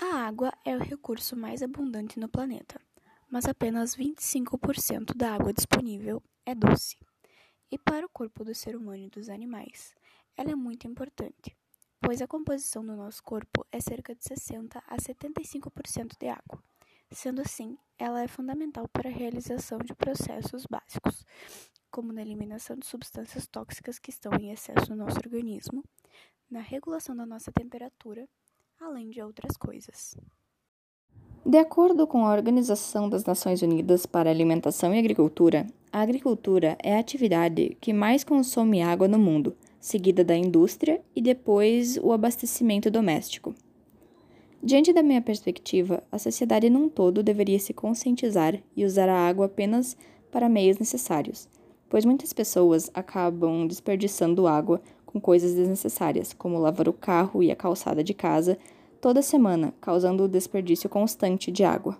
A água é o recurso mais abundante no planeta, mas apenas 25% da água disponível é doce. E para o corpo do ser humano e dos animais, ela é muito importante, pois a composição do nosso corpo é cerca de 60 a 75% de água. Sendo assim, ela é fundamental para a realização de processos básicos, como na eliminação de substâncias tóxicas que estão em excesso no nosso organismo, na regulação da nossa temperatura além de outras coisas. De acordo com a Organização das Nações Unidas para Alimentação e Agricultura, a agricultura é a atividade que mais consome água no mundo, seguida da indústria e depois o abastecimento doméstico. Diante da minha perspectiva, a sociedade num todo deveria se conscientizar e usar a água apenas para meios necessários, pois muitas pessoas acabam desperdiçando água com coisas desnecessárias, como lavar o carro e a calçada de casa toda semana, causando o desperdício constante de água.